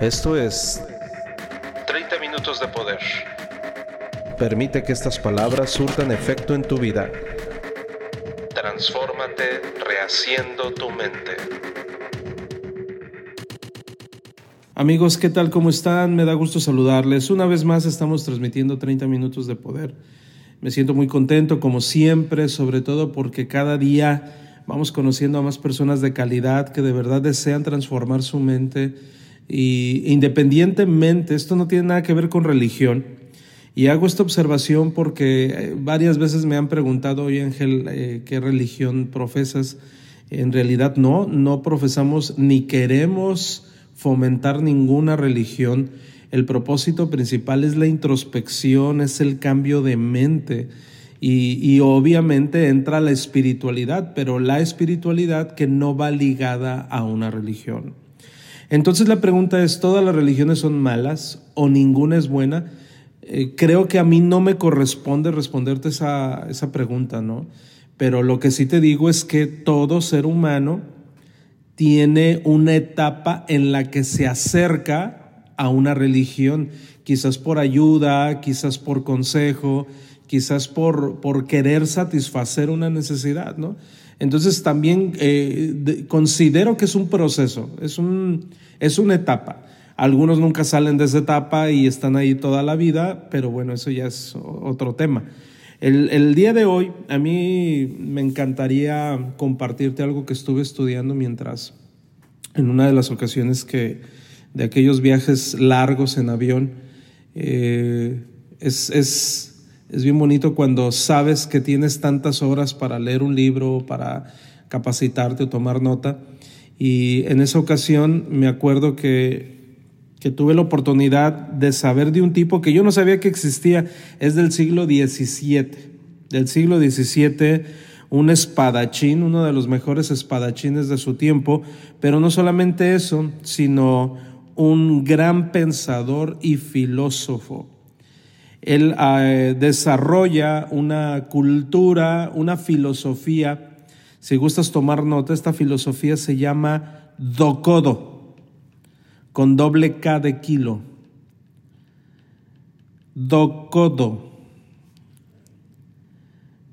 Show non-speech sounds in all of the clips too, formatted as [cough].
Esto es 30 minutos de poder. Permite que estas palabras surtan efecto en tu vida. Transfórmate rehaciendo tu mente. Amigos, ¿qué tal? ¿Cómo están? Me da gusto saludarles. Una vez más estamos transmitiendo 30 minutos de poder. Me siento muy contento, como siempre, sobre todo porque cada día vamos conociendo a más personas de calidad que de verdad desean transformar su mente y independientemente, esto no tiene nada que ver con religión. Y hago esta observación porque eh, varias veces me han preguntado, oye Ángel, eh, ¿qué religión profesas? En realidad no, no profesamos ni queremos fomentar ninguna religión. El propósito principal es la introspección, es el cambio de mente. Y, y, obviamente entra la espiritualidad, pero la espiritualidad que no va ligada a una religión. Entonces la pregunta es, ¿todas las religiones son malas o ninguna es buena? Eh, creo que a mí no me corresponde responderte esa, esa pregunta, ¿no? Pero lo que sí te digo es que todo ser humano tiene una etapa en la que se acerca a una religión, quizás por ayuda, quizás por consejo, quizás por, por querer satisfacer una necesidad, ¿no? Entonces también eh, considero que es un proceso, es, un, es una etapa. Algunos nunca salen de esa etapa y están ahí toda la vida, pero bueno, eso ya es otro tema. El, día de hoy a mí me encantaría compartirte algo que estuve estudiando mientras, en una de las ocasiones que, de aquellos viajes largos en avión, eh, es, es es bien bonito cuando sabes que tienes tantas horas para leer un libro, para capacitarte o tomar nota. Y en esa ocasión me acuerdo que, que tuve la oportunidad de saber de un tipo que yo no sabía que existía. Es del siglo XVII. Del siglo XVII, un espadachín, uno de los mejores espadachines de su tiempo. Pero no solamente eso, sino un gran pensador y filósofo él eh, desarrolla una cultura, una filosofía. Si gustas tomar nota, esta filosofía se llama Dokodo, con doble K de kilo. Dokodo.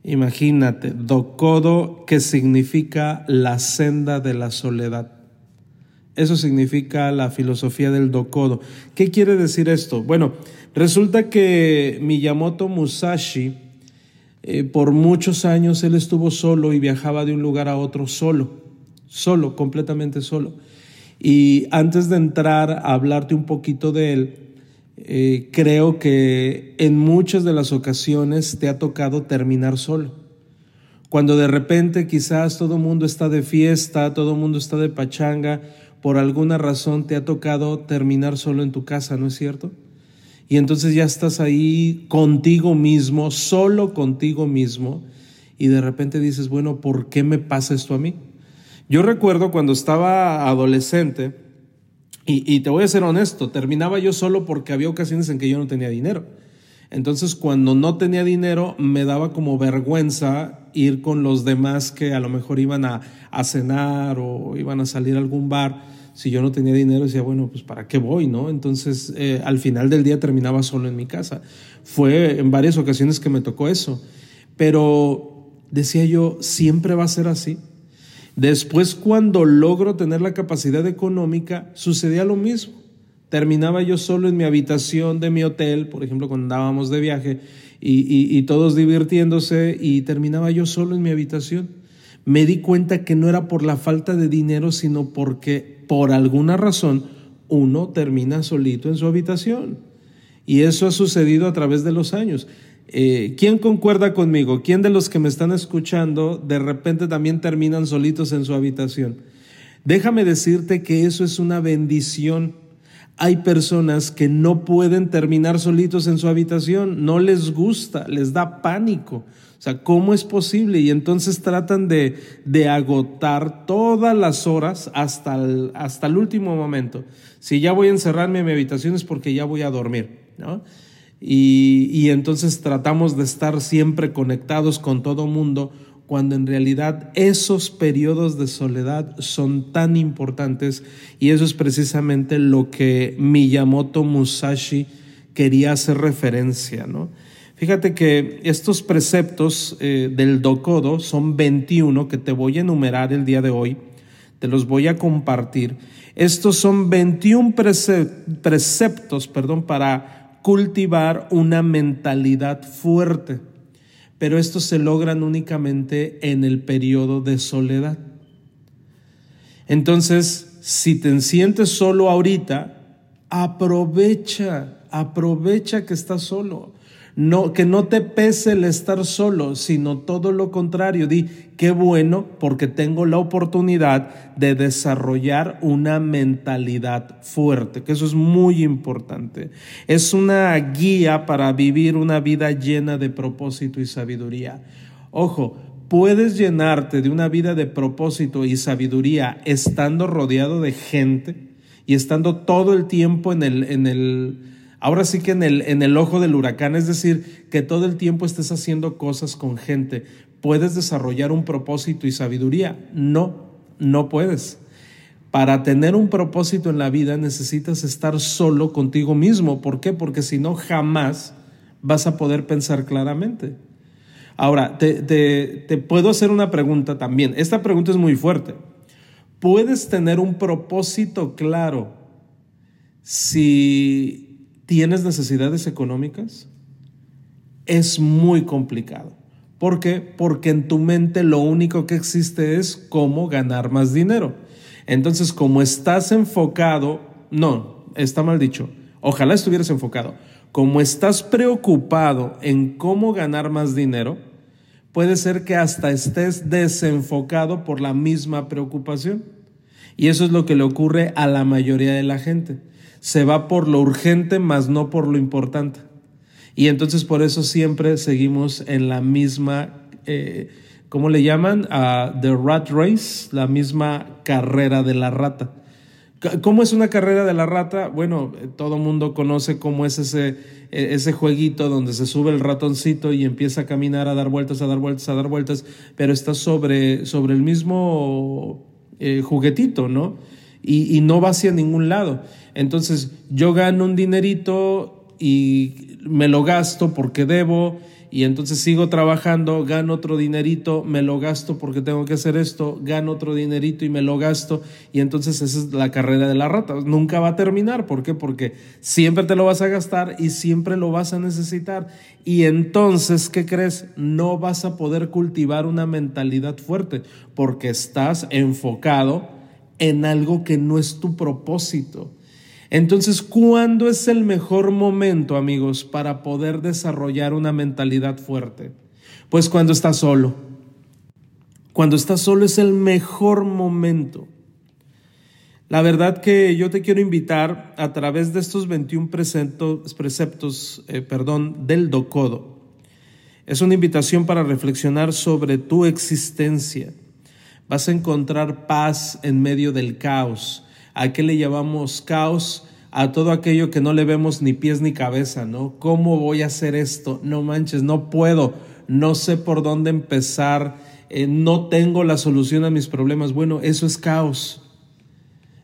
Imagínate, Dokodo que significa la senda de la soledad. Eso significa la filosofía del Dokodo. ¿Qué quiere decir esto? Bueno, resulta que Miyamoto Musashi, eh, por muchos años él estuvo solo y viajaba de un lugar a otro solo, solo, completamente solo. Y antes de entrar a hablarte un poquito de él, eh, creo que en muchas de las ocasiones te ha tocado terminar solo. Cuando de repente quizás todo el mundo está de fiesta, todo el mundo está de pachanga, por alguna razón te ha tocado terminar solo en tu casa, ¿no es cierto? Y entonces ya estás ahí contigo mismo, solo contigo mismo, y de repente dices, bueno, ¿por qué me pasa esto a mí? Yo recuerdo cuando estaba adolescente, y, te voy a ser honesto, terminaba yo solo porque había ocasiones en que yo no tenía dinero. Entonces, cuando no tenía dinero, me daba como vergüenza ir con los demás que a lo mejor iban a, a cenar o iban a salir a algún bar si yo no tenía dinero, decía, bueno, pues ¿para qué voy? ¿no? Entonces, eh, al final del día terminaba solo en mi casa. Fue en varias ocasiones que me tocó eso. Pero decía yo, siempre va a ser así. Después, cuando logro tener la capacidad económica, sucedía lo mismo. Terminaba yo solo en mi habitación de mi hotel, por ejemplo, cuando andábamos de viaje, y, y todos divirtiéndose, y terminaba yo solo en mi habitación. Me di cuenta que no era por la falta de dinero, sino porque por alguna razón, uno termina solito en su habitación. Y eso ha sucedido a través de los años. Eh, ¿Quién concuerda conmigo? ¿Quién de los que me están escuchando de repente también terminan solitos en su habitación? Déjame decirte que eso es una bendición. Hay personas que no pueden terminar solitos en su habitación, no les gusta, les da pánico. O sea, ¿cómo es posible? Y entonces tratan de, de agotar todas las horas hasta el, hasta el último momento. Si ya voy a encerrarme en mi habitación es porque ya voy a dormir, ¿no? Y, y entonces tratamos de estar siempre conectados con todo mundo cuando en realidad esos periodos de soledad son tan importantes y eso es precisamente lo que Miyamoto Musashi quería hacer referencia, ¿no? Fíjate que estos preceptos eh, del Dokodo son 21 que te voy a enumerar el día de hoy, te los voy a compartir. Estos son 21 preceptos, perdón, para cultivar una mentalidad fuerte pero estos se logran únicamente en el periodo de soledad. Entonces, si te sientes solo ahorita, aprovecha, aprovecha que estás solo. No, que no te pese el estar solo, sino todo lo contrario. Di, qué bueno porque tengo la oportunidad de desarrollar una mentalidad fuerte, que eso es muy importante. Es una guía para vivir una vida llena de propósito y sabiduría. Ojo, puedes llenarte de una vida de propósito y sabiduría estando rodeado de gente y estando todo el tiempo en el, en el Ahora sí que en el, en el ojo del huracán, es decir, que todo el tiempo estés haciendo cosas con gente. ¿Puedes desarrollar un propósito y sabiduría? No, no puedes. Para tener un propósito en la vida necesitas estar solo contigo mismo. ¿Por qué? Porque si no, jamás vas a poder pensar claramente. Ahora, te, te, puedo hacer una pregunta también. Esta pregunta es muy fuerte. ¿Puedes tener un propósito claro si ¿Tienes necesidades económicas? Es muy complicado. ¿Por qué? Porque en tu mente lo único que existe es cómo ganar más dinero. Entonces, como estás enfocado, no, está mal dicho, ojalá estuvieras enfocado, como estás preocupado en cómo ganar más dinero, puede ser que hasta estés desenfocado por la misma preocupación. Y eso es lo que le ocurre a la mayoría de la gente se va por lo urgente, más no por lo importante. Y entonces por eso siempre seguimos en la misma, eh, ¿cómo le llaman? Uh, the rat race, la misma carrera de la rata. ¿Cómo es una carrera de la rata? Bueno, eh, todo mundo conoce cómo es ese, e, ese jueguito donde se sube el ratoncito y empieza a caminar, a dar vueltas, a dar vueltas, a dar vueltas, pero está sobre, sobre el mismo eh, juguetito, ¿no? Y, y no va hacia ningún lado. Entonces yo gano un dinerito y me lo gasto porque debo y entonces sigo trabajando, gano otro dinerito, me lo gasto porque tengo que hacer esto, gano otro dinerito y me lo gasto y entonces esa es la carrera de la rata. Nunca va a terminar, ¿por qué? Porque siempre te lo vas a gastar y siempre lo vas a necesitar y entonces, ¿qué crees? No vas a poder cultivar una mentalidad fuerte porque estás enfocado en algo que no es tu propósito. Entonces, ¿cuándo es el mejor momento, amigos, para poder desarrollar una mentalidad fuerte? Pues cuando estás solo. Cuando estás solo es el mejor momento. La verdad que yo te quiero invitar a través de estos 21 preceptos, eh, perdón, del Docodo. Es una invitación para reflexionar sobre tu existencia. Vas a encontrar paz en medio del caos ¿A qué le llamamos caos? A todo aquello que no le vemos ni pies ni cabeza, ¿no? ¿Cómo voy a hacer esto? No manches, no puedo, no sé por dónde empezar, eh, no tengo la solución a mis problemas. Bueno, eso es caos.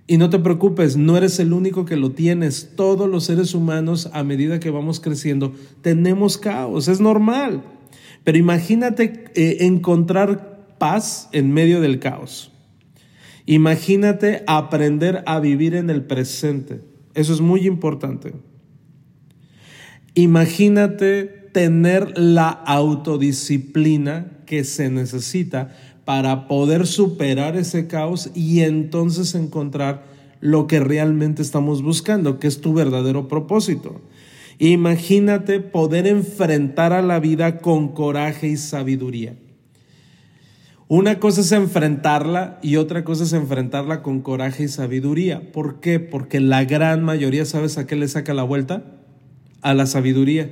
Y no te preocupes, no eres el único que lo tienes. Todos los seres humanos, a medida que vamos creciendo, tenemos caos, es normal. Pero imagínate eh, encontrar paz en medio del caos. Imagínate aprender a vivir en el presente. Eso es muy importante. Imagínate tener la autodisciplina que se necesita para poder superar ese caos y entonces encontrar lo que realmente estamos buscando, que es tu verdadero propósito. Imagínate poder enfrentar a la vida con coraje y sabiduría. Una cosa es enfrentarla y otra cosa es enfrentarla con coraje y sabiduría. ¿Por qué? Porque la gran mayoría, ¿sabes a qué le saca la vuelta? A la sabiduría.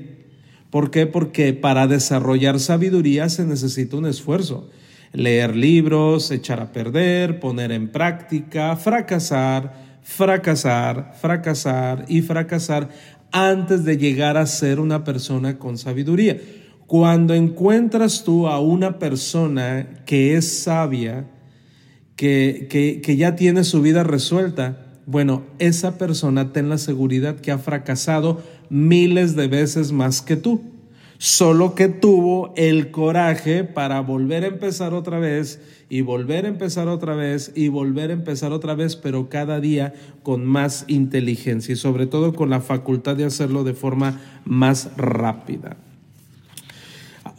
¿Por qué? Porque para desarrollar sabiduría se necesita un esfuerzo. Leer libros, echar a perder, poner en práctica, fracasar, fracasar, fracasar y fracasar antes de llegar a ser una persona con sabiduría. Cuando encuentras tú a una persona que es sabia, que, que, que ya tiene su vida resuelta, bueno, esa persona ten la seguridad que ha fracasado miles de veces más que tú. Solo que tuvo el coraje para volver a empezar otra vez y volver a empezar otra vez y volver a empezar otra vez, pero cada día con más inteligencia y sobre todo con la facultad de hacerlo de forma más rápida.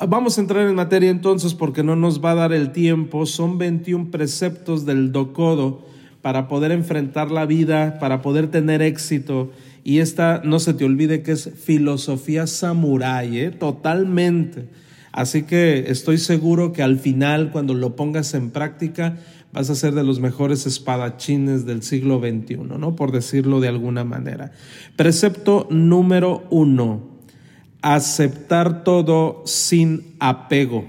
Vamos a entrar en materia entonces porque no nos va a dar el tiempo. Son 21 preceptos del Docodo para poder enfrentar la vida, para poder tener éxito. Y esta, no se te olvide que es filosofía samurái, ¿eh? totalmente. Así que estoy seguro que al final, cuando lo pongas en práctica, vas a ser de los mejores espadachines del siglo XXI, ¿no? Por decirlo de alguna manera. Precepto número uno, aceptar todo sin apego.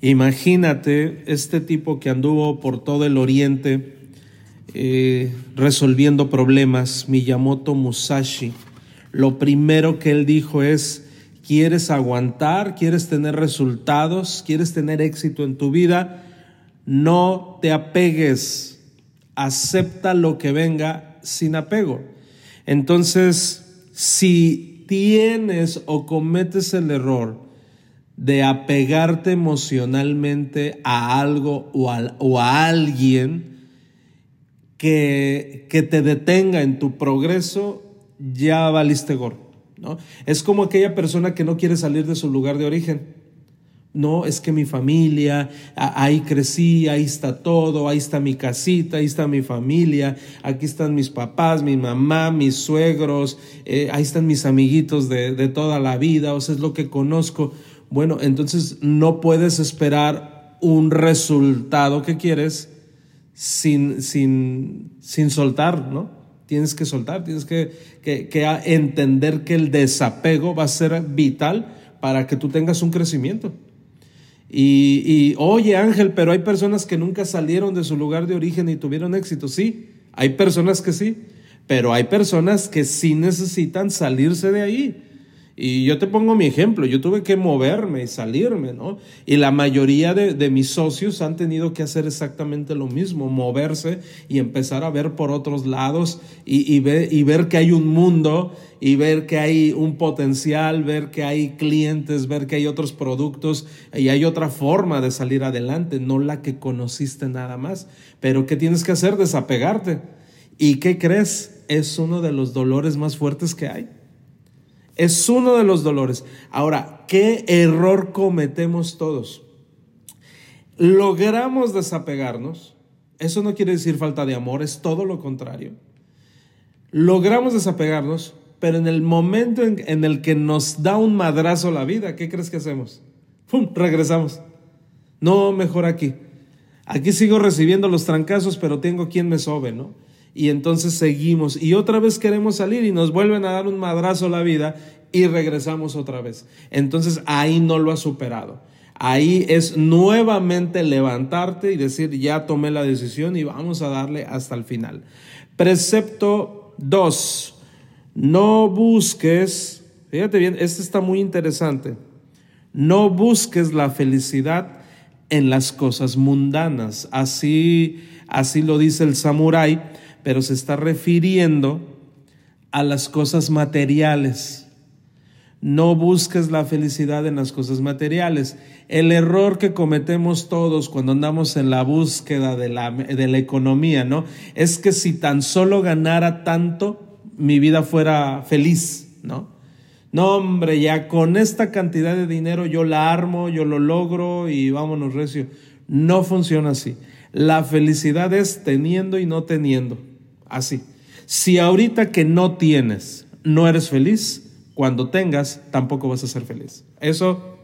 Imagínate este tipo que anduvo por todo el oriente eh, resolviendo problemas, Miyamoto Musashi. Lo primero que él dijo es, ¿quieres aguantar? ¿Quieres tener resultados? ¿Quieres tener éxito en tu vida? No te apegues, acepta lo que venga sin apego. Entonces, si tienes o cometes el error de apegarte emocionalmente a algo o a, alguien que, que te detenga en tu progreso, ya valiste gorro. ¿no? Es como aquella persona que no quiere salir de su lugar de origen. No, es que mi familia, ahí crecí, ahí está todo, ahí está mi casita, ahí está mi familia, aquí están mis papás, mi mamá, mis suegros, eh, ahí están mis amiguitos de, de toda la vida, o sea, es lo que conozco. Bueno, entonces no puedes esperar un resultado que quieres sin, sin, sin soltar, ¿no? Tienes que soltar, tienes que, que, que entender que el desapego va a ser vital para que tú tengas un crecimiento. Y, oye Ángel, pero hay personas que nunca salieron de su lugar de origen y tuvieron éxito. Sí, hay personas que sí, pero hay personas que sí necesitan salirse de ahí. Y yo te pongo mi ejemplo, yo tuve que moverme y salirme, ¿no? Y la mayoría de, mis socios han tenido que hacer exactamente lo mismo, moverse y empezar a ver por otros lados y, y, ver, y ver que hay un mundo y ver que hay un potencial, ver que hay clientes, ver que hay otros productos y hay otra forma de salir adelante, no la que conociste nada más. Pero ¿qué tienes que hacer? Desapegarte. ¿Y qué crees? Es uno de los dolores más fuertes que hay. Es uno de los dolores. Ahora, ¿qué error cometemos todos? Logramos desapegarnos. Eso no quiere decir falta de amor, es todo lo contrario. Logramos desapegarnos, pero en el momento en, el que nos da un madrazo la vida, ¿qué crees que hacemos? ¡Pum! Regresamos. No, mejor aquí. Aquí sigo recibiendo los trancazos, pero tengo quien me sobe, ¿no? Y entonces seguimos y otra vez queremos salir y nos vuelven a dar un madrazo la vida y regresamos otra vez. Entonces ahí no lo has superado. Ahí es nuevamente levantarte y decir, ya tomé la decisión y vamos a darle hasta el final. Precepto 2. No busques, fíjate bien, este está muy interesante. No busques la felicidad en las cosas mundanas. Así, así lo dice el samurái pero se está refiriendo a las cosas materiales. No busques la felicidad en las cosas materiales. El error que cometemos todos cuando andamos en la búsqueda de la, de la economía, ¿no? Es que si tan solo ganara tanto, mi vida fuera feliz, ¿no? No, hombre, ya con esta cantidad de dinero yo la armo, yo lo logro y vámonos recio. No funciona así. La felicidad es teniendo y no teniendo. Así. Si ahorita que no tienes, no eres feliz, cuando tengas, tampoco vas a ser feliz. Eso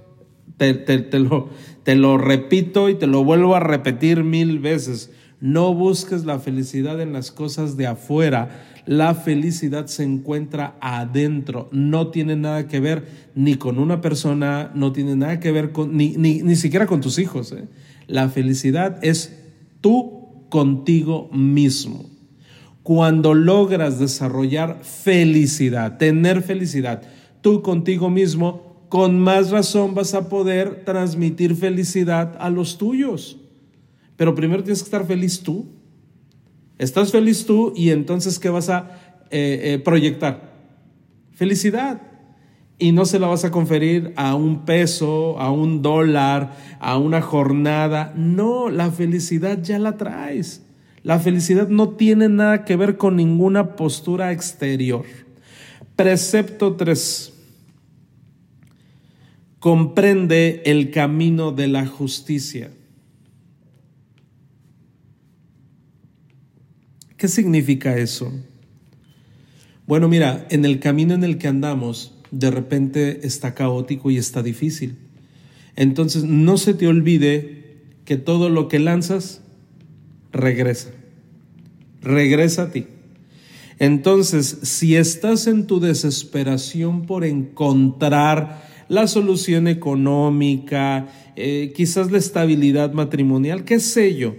te, lo, repito y te lo vuelvo a repetir mil veces. No busques la felicidad en las cosas de afuera. La felicidad se encuentra adentro. No tiene nada que ver ni con una persona, no tiene nada que ver con, ni, ni, siquiera con tus hijos. ¿eh? La felicidad es tú contigo mismo. Cuando logras desarrollar felicidad, tener felicidad, tú contigo mismo, con más razón vas a poder transmitir felicidad a los tuyos. Pero primero tienes que estar feliz tú. Estás feliz tú y entonces ¿qué vas a eh, eh, proyectar? Felicidad. Y no se la vas a conferir a un peso, a un dólar, a una jornada. No, la felicidad ya la traes. La felicidad no tiene nada que ver con ninguna postura exterior. Precepto 3. Comprende el camino de la justicia. ¿Qué significa eso? Bueno, mira, en el camino en el que andamos, de repente está caótico y está difícil. Entonces, no se te olvide que todo lo que lanzas regresa. Regresa a ti. Entonces, si estás en tu desesperación por encontrar la solución económica, eh, quizás la estabilidad matrimonial, qué sé yo,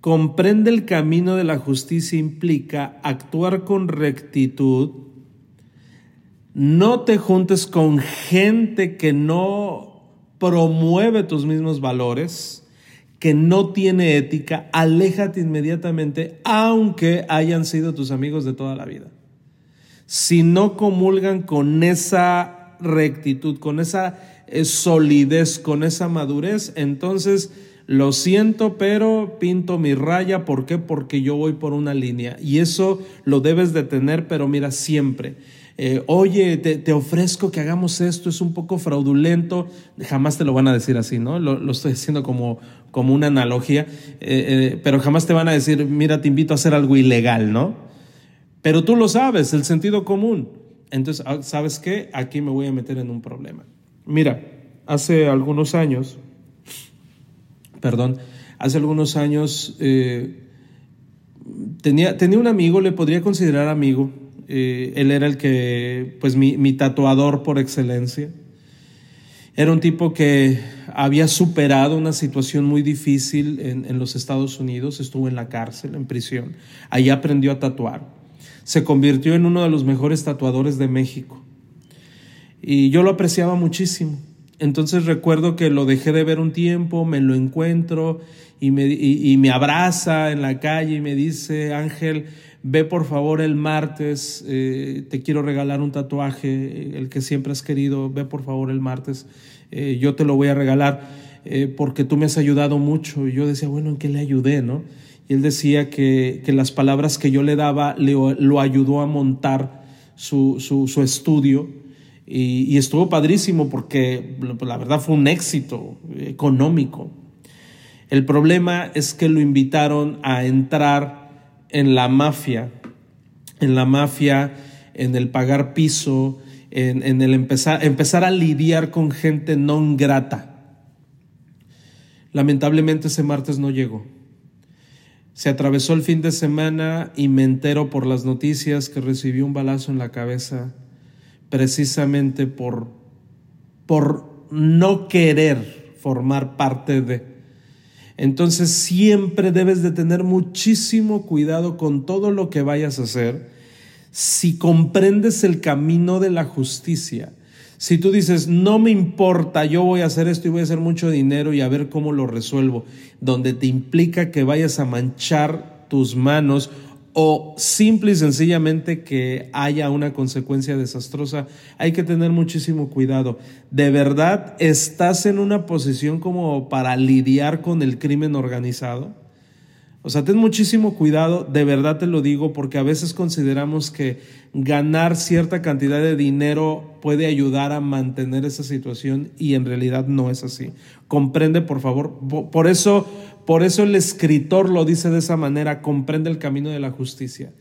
comprende el camino de la justicia implica actuar con rectitud, no te juntes con gente que no promueve tus mismos valores, que no tiene ética, aléjate inmediatamente, aunque hayan sido tus amigos de toda la vida. Si no comulgan con esa rectitud, con esa eh, solidez, con esa madurez, entonces lo siento, pero pinto mi raya. ¿Por qué? Porque yo voy por una línea. Y eso lo debes de tener, pero mira, siempre. Eh, oye, te, ofrezco que hagamos esto, es un poco fraudulento, jamás te lo van a decir así, ¿no? Lo, estoy haciendo como, como una analogía, eh, eh, pero jamás te van a decir, mira, te invito a hacer algo ilegal, ¿no? Pero tú lo sabes, el sentido común. Entonces, ah, ¿sabes qué? Aquí me voy a meter en un problema. Mira, hace algunos años, perdón, hace algunos años tenía, tenía un amigo, le podría considerar amigo, eh, él era el que, pues mi, tatuador por excelencia. Era un tipo que había superado una situación muy difícil en, los Estados Unidos, estuvo en la cárcel, en prisión. Ahí aprendió a tatuar. Se convirtió en uno de los mejores tatuadores de México. Y yo lo apreciaba muchísimo. Entonces recuerdo que lo dejé de ver un tiempo, me lo encuentro y me abraza en la calle y me dice, Ángel, ve por favor el martes, eh, te quiero regalar un tatuaje, eh, el que siempre has querido, ve por favor el martes, eh, yo te lo voy a regalar porque tú me has ayudado mucho. Y yo decía, bueno, ¿en qué le ayudé? ¿no? Y él decía que, las palabras que yo le daba lo ayudó a montar su, su, estudio. Y, y, estuvo padrísimo porque la verdad fue un éxito económico. El problema es que lo invitaron a entrar en la mafia, en la mafia, en el pagar piso, en, el empezar, empezar a lidiar con gente no grata. Lamentablemente ese martes no llegó. Se atravesó el fin de semana y me entero por las noticias que recibió un balazo en la cabeza precisamente por, por no querer formar parte de. Entonces siempre debes de tener muchísimo cuidado con todo lo que vayas a hacer. Si comprendes el camino de la justicia, si tú dices, no me importa, yo voy a hacer esto y voy a hacer mucho dinero y a ver cómo lo resuelvo, donde te implica que vayas a manchar tus manos o simple y sencillamente que haya una consecuencia desastrosa, hay que tener muchísimo cuidado. ¿De verdad estás en una posición como para lidiar con el crimen organizado? O sea, ten muchísimo cuidado, de verdad te lo digo, porque a veces consideramos que ganar cierta cantidad de dinero puede ayudar a mantener esa situación y en realidad no es así. Comprende, por favor. Por eso, por eso el escritor lo dice de esa manera, comprende el camino de la justicia.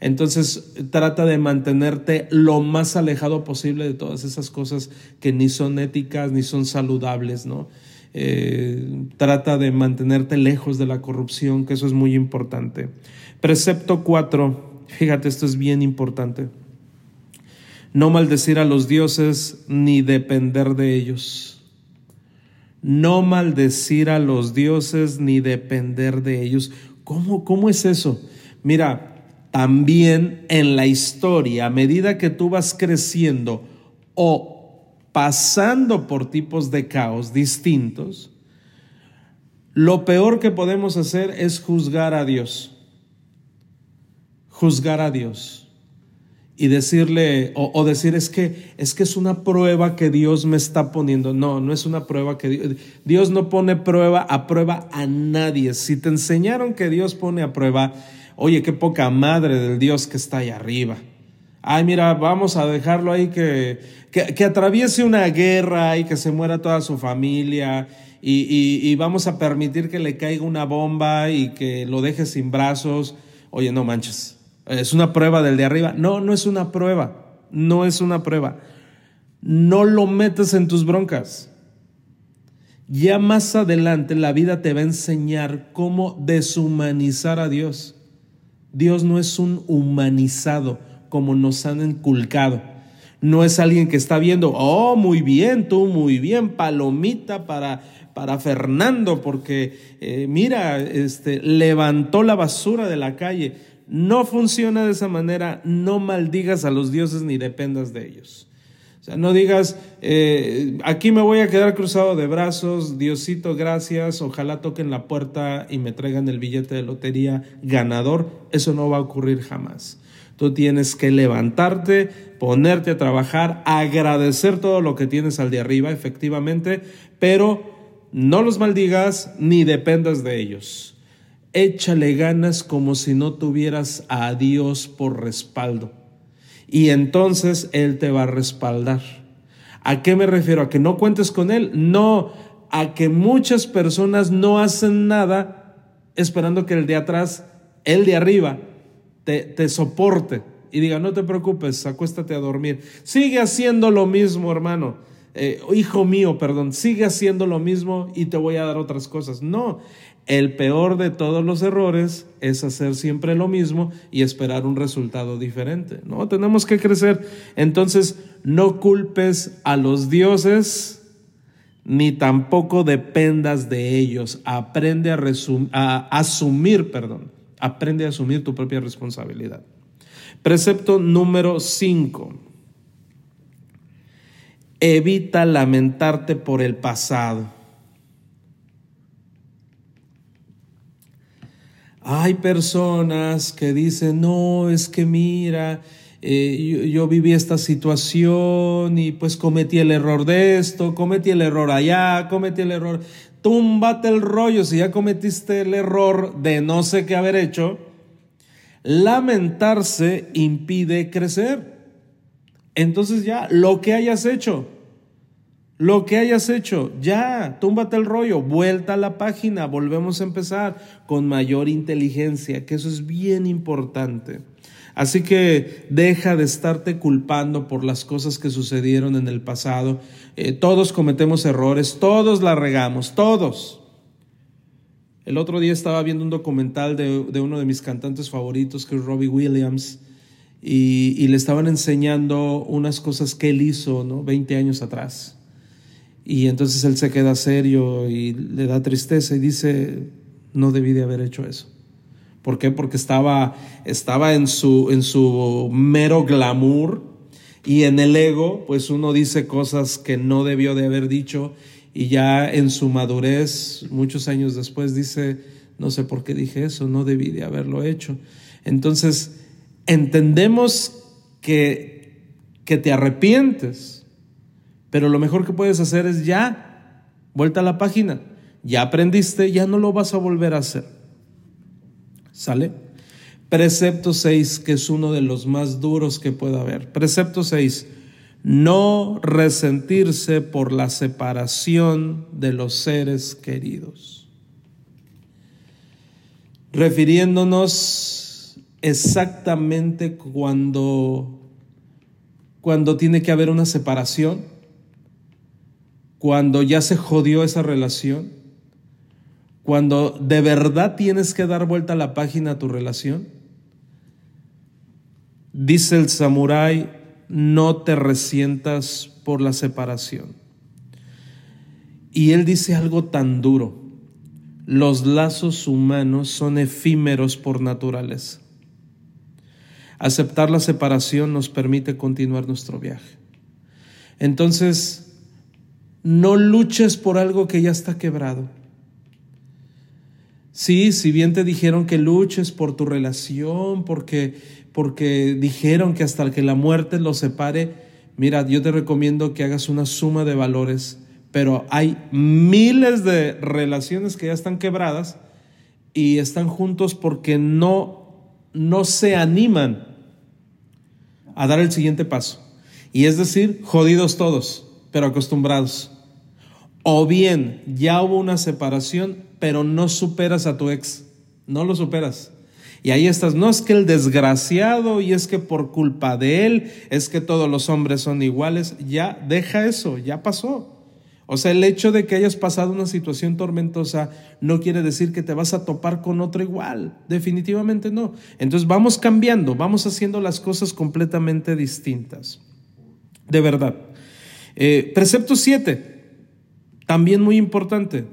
Entonces trata de mantenerte lo más alejado posible de todas esas cosas que ni son éticas ni son saludables, ¿no? Eh, trata de mantenerte lejos de la corrupción, que eso es muy importante. Precepto 4, fíjate, esto es bien importante. No maldecir a los dioses ni depender de ellos. No maldecir a los dioses ni depender de ellos. ¿Cómo, cómo es eso? Mira, también en la historia, a medida que tú vas creciendo o pasando por tipos de caos distintos, lo peor que podemos hacer es juzgar a Dios. Juzgar a Dios. Y decirle, o, decir, es que, es que es una prueba que Dios me está poniendo. No, no es una prueba que Dios, Dios no pone prueba a prueba a nadie. Si te enseñaron que Dios pone a prueba, oye, qué poca madre del Dios que está ahí arriba. Ay, mira, vamos a dejarlo ahí que, que, que atraviese una guerra y que se muera toda su familia y, vamos a permitir que le caiga una bomba y que lo deje sin brazos. Oye, no manches, es una prueba del de arriba. No, no es una prueba, no es una prueba. No lo metes en tus broncas. Ya más adelante la vida te va a enseñar cómo deshumanizar a Dios. Dios no es un humanizado como nos han inculcado. No es alguien que está viendo, oh, muy bien, tú muy bien, palomita para para Fernando porque eh, mira, este, levantó la basura de la calle. No funciona de esa manera, no maldigas a los dioses ni dependas de ellos. O sea, no digas, eh, aquí me voy a quedar cruzado de brazos, Diosito, gracias, ojalá toquen la puerta y me traigan el billete de lotería ganador. Eso no va a ocurrir jamás. Tú tienes que levantarte, ponerte a trabajar, agradecer todo lo que tienes al de arriba, efectivamente, pero no los maldigas ni dependas de ellos. Échale ganas como si no tuvieras a Dios por respaldo. Y entonces Él te va a respaldar. ¿A qué me refiero? ¿A que no cuentes con Él? No, a que muchas personas no hacen nada esperando que el de atrás, el de arriba, te, te soporte y diga, no te preocupes, acuéstate a dormir. Sigue haciendo lo mismo, hermano eh, hijo mío, perdón, sigue haciendo lo mismo y te voy a dar otras cosas. No, el peor de todos los errores es hacer siempre lo mismo y esperar un resultado diferente. No, tenemos que crecer. Entonces, no culpes a los dioses ni tampoco dependas de ellos. Aprende a, a asumir, perdón, aprende a asumir tu propia responsabilidad. Precepto número 5 Evita lamentarte por el pasado. Hay personas que dicen, no, es que mira, eh, yo, viví esta situación y pues cometí el error de esto, cometí el error allá, cometí el error. Túmbate el rollo si ya cometiste el error de no sé qué haber hecho. Lamentarse impide crecer. Entonces ya, lo que hayas hecho, lo que hayas hecho, ya, túmbate el rollo, vuelta a la página, volvemos a empezar con mayor inteligencia, que eso es bien importante. Así que deja de estarte culpando por las cosas que sucedieron en el pasado. Eh, todos cometemos errores, todos la regamos, todos. El otro día estaba viendo un documental de, de uno de mis cantantes favoritos, que es Robbie Williams, y, le estaban enseñando unas cosas que él hizo, ¿no? 20 años atrás. Y entonces él se queda serio y le da tristeza y dice, no debí de haber hecho eso. ¿Por qué? Porque estaba, estaba en, su, en su mero glamour y en el ego, pues uno dice cosas que no debió de haber dicho y ya en su madurez, muchos años después, dice, no sé por qué dije eso, no debí de haberlo hecho. Entonces, entendemos que, que te arrepientes, pero lo mejor que puedes hacer es ya, vuelta a la página, ya aprendiste, ya no lo vas a volver a hacer. ¿Sale? Precepto 6, que es uno de los más duros que pueda haber. Precepto 6, no resentirse por la separación de los seres queridos. Refiriéndonos exactamente cuando, cuando tiene que haber una separación, cuando ya se jodió esa relación, cuando de verdad tienes que dar vuelta a la página a tu relación. Dice el samurái, no te resientas por la separación. Y él dice algo tan duro, los lazos humanos son efímeros por naturaleza. Aceptar la separación nos permite continuar nuestro viaje. Entonces, no luches por algo que ya está quebrado. Sí, si bien te dijeron que luches por tu relación, porque, porque dijeron que hasta que la muerte los separe, mira, yo te recomiendo que hagas una suma de valores, pero hay miles de relaciones que ya están quebradas y están juntos porque no, no se animan a dar el siguiente paso. Y es decir, jodidos todos, pero acostumbrados. O bien ya hubo una separación, pero no superas a tu ex. No lo superas. Y ahí estás. No es que el desgraciado y es que por culpa de él es que todos los hombres son iguales. Ya deja eso, ya pasó. O sea, el hecho de que hayas pasado una situación tormentosa no quiere decir que te vas a topar con otro igual. Definitivamente no. Entonces vamos cambiando, vamos haciendo las cosas completamente distintas. De verdad. Eh, precepto 7 también muy importante,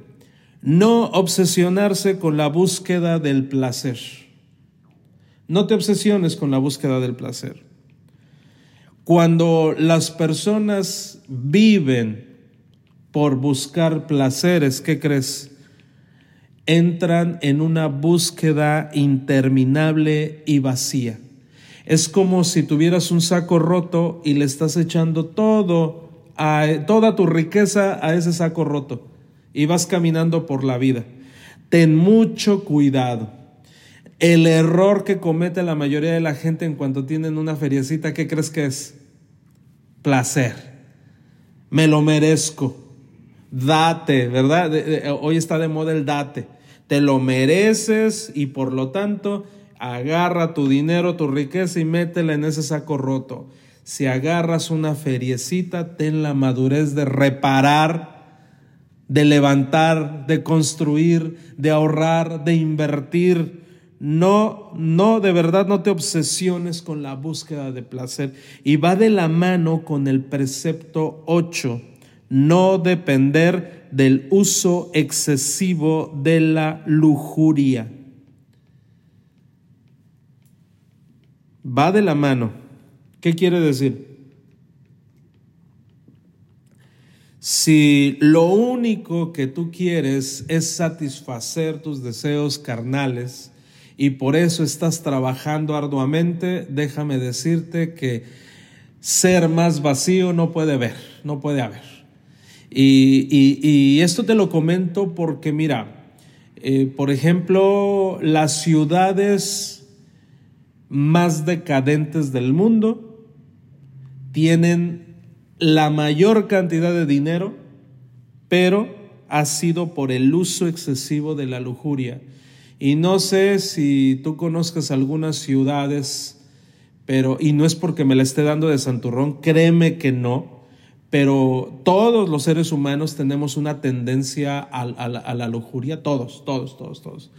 no obsesionarse con la búsqueda del placer. No te obsesiones con la búsqueda del placer. Cuando las personas viven por buscar placeres, ¿qué crees? Entran en una búsqueda interminable y vacía. Es como si tuvieras un saco roto y le estás echando todo toda tu riqueza a ese saco roto y vas caminando por la vida. Ten mucho cuidado. El error que comete la mayoría de la gente en cuanto tienen una feriecita, ¿qué crees que es? Placer. Me lo merezco. Date, ¿verdad? Hoy está de moda el date. Te lo mereces y por lo tanto agarra tu dinero, tu riqueza y métela en ese saco roto si agarras una feriecita, ten la madurez de reparar, de levantar, de construir, de ahorrar, de invertir. No, no, de verdad no te obsesiones con la búsqueda de placer. Y va de la mano con el precepto 8, no depender del uso excesivo de la lujuria. Va de la mano. ¿Qué quiere decir? Si lo único que tú quieres es satisfacer tus deseos carnales y por eso estás trabajando arduamente, déjame decirte que ser más vacío no puede haber, no puede haber. Y, esto te lo comento porque mira, eh, por ejemplo, las ciudades más decadentes del mundo, tienen la mayor cantidad de dinero, pero ha sido por el uso excesivo de la lujuria. Y no sé si tú conozcas algunas ciudades, pero, y no es porque me la esté dando de santurrón, créeme que no, pero todos los seres humanos tenemos una tendencia a, la lujuria, todos, todos, todos, todos.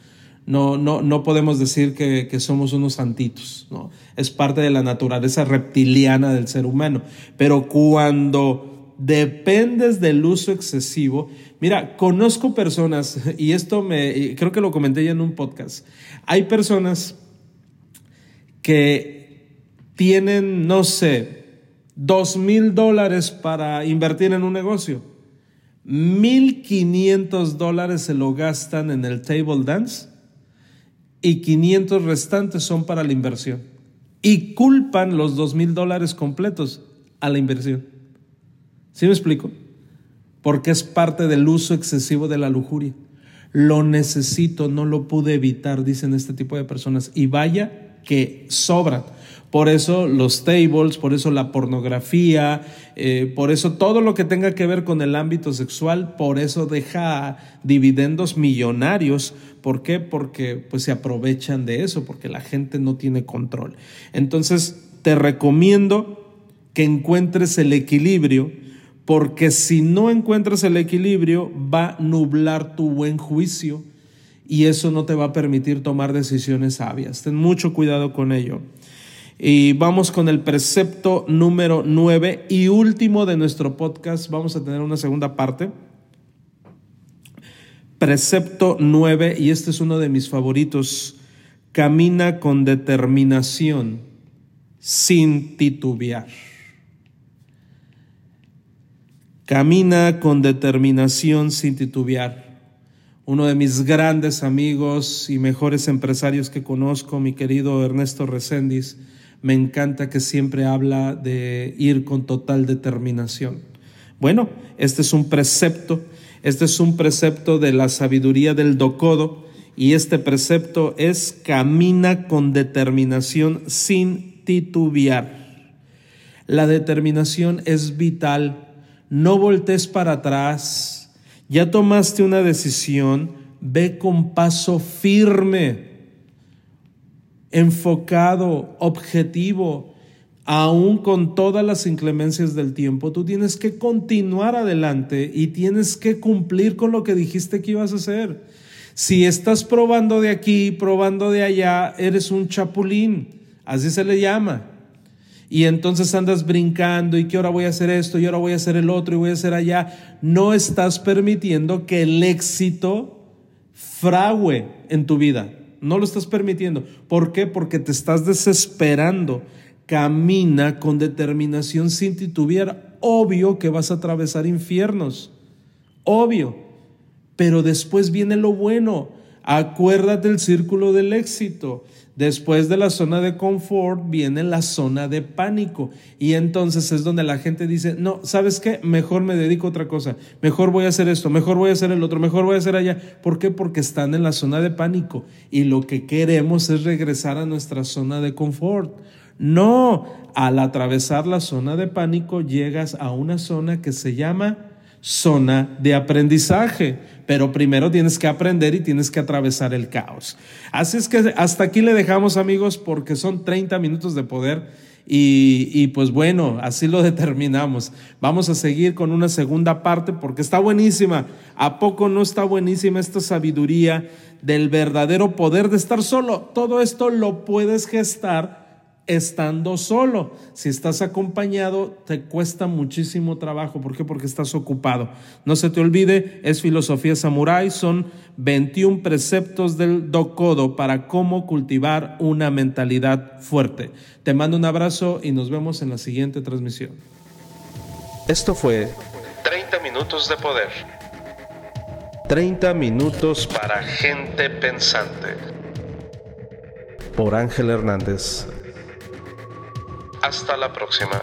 No, no, no podemos decir que, que, somos unos santitos, ¿no? Es parte de la naturaleza reptiliana del ser humano. Pero cuando dependes del uso excesivo, mira, conozco personas, y esto me, creo que lo comenté ya en un podcast, hay personas que tienen, no sé, dos mil dólares para invertir en un negocio. Mil quinientos dólares se lo gastan en el table dance y 500 restantes son para la inversión. Y culpan los 2 mil dólares completos a la inversión. ¿Sí me explico? Porque es parte del uso excesivo de la lujuria. Lo necesito, no lo pude evitar, dicen este tipo de personas. Y vaya que sobran. Por eso los tables, por eso la pornografía, eh, por eso todo lo que tenga que ver con el ámbito sexual, por eso deja dividendos millonarios. ¿Por qué? Porque pues se aprovechan de eso, porque la gente no tiene control. Entonces, te recomiendo que encuentres el equilibrio, porque si no encuentras el equilibrio, va a nublar tu buen juicio y eso no te va a permitir tomar decisiones sabias. Ten mucho cuidado con ello. Y vamos con el precepto número 9 y último de nuestro podcast. Vamos a tener una segunda parte. Precepto 9, y este es uno de mis favoritos. Camina con determinación sin titubear. Camina con determinación sin titubear. Uno de mis grandes amigos y mejores empresarios que conozco, mi querido Ernesto Reséndiz, me encanta que siempre habla de ir con total determinación. Bueno, este es un precepto, este es un precepto de la sabiduría del docodo y este precepto es camina con determinación sin titubear. La determinación es vital no voltees para atrás, ya tomaste una decisión, ve con paso firme, enfocado, objetivo, aún con todas las inclemencias del tiempo, tú tienes que continuar adelante y tienes que cumplir con lo que dijiste que ibas a hacer. Si estás probando de aquí, probando de allá, eres un chapulín, así se le llama y entonces andas brincando y que ahora voy a hacer esto y ahora voy a hacer el otro y voy a hacer allá, no estás permitiendo que el éxito frague en tu vida. No lo estás permitiendo. ¿Por qué? Porque te estás desesperando. Camina con determinación sin titubear. Obvio que vas a atravesar infiernos. Obvio. Pero después viene lo bueno. Acuérdate del círculo del éxito. Después de la zona de confort viene la zona de pánico. Y entonces es donde la gente dice, no, ¿sabes qué? Mejor me dedico a otra cosa. Mejor voy a hacer esto, mejor voy a hacer el otro, mejor voy a hacer allá. ¿Por qué? Porque están en la zona de pánico. Y lo que queremos es regresar a nuestra zona de confort. No, al atravesar la zona de pánico llegas a una zona que se llama zona de aprendizaje, pero primero tienes que aprender y tienes que atravesar el caos. Así es que hasta aquí le dejamos amigos porque son 30 minutos de poder y, y, pues bueno, así lo [laughs] determinamos. Vamos a seguir con una segunda parte porque está buenísima. ¿A poco no está buenísima esta sabiduría del verdadero poder de estar solo? Todo esto lo puedes gestar estando solo. Si estás acompañado, te cuesta muchísimo trabajo. ¿Por qué? Porque estás ocupado. No se te olvide, es filosofía samurái, son 21 preceptos del Dokodo para cómo cultivar una mentalidad fuerte. Te mando un abrazo y nos vemos en la siguiente transmisión. Esto fue 30 minutos de poder. 30 minutos Para gente pensante. por Ángel Hernández. Hasta la próxima.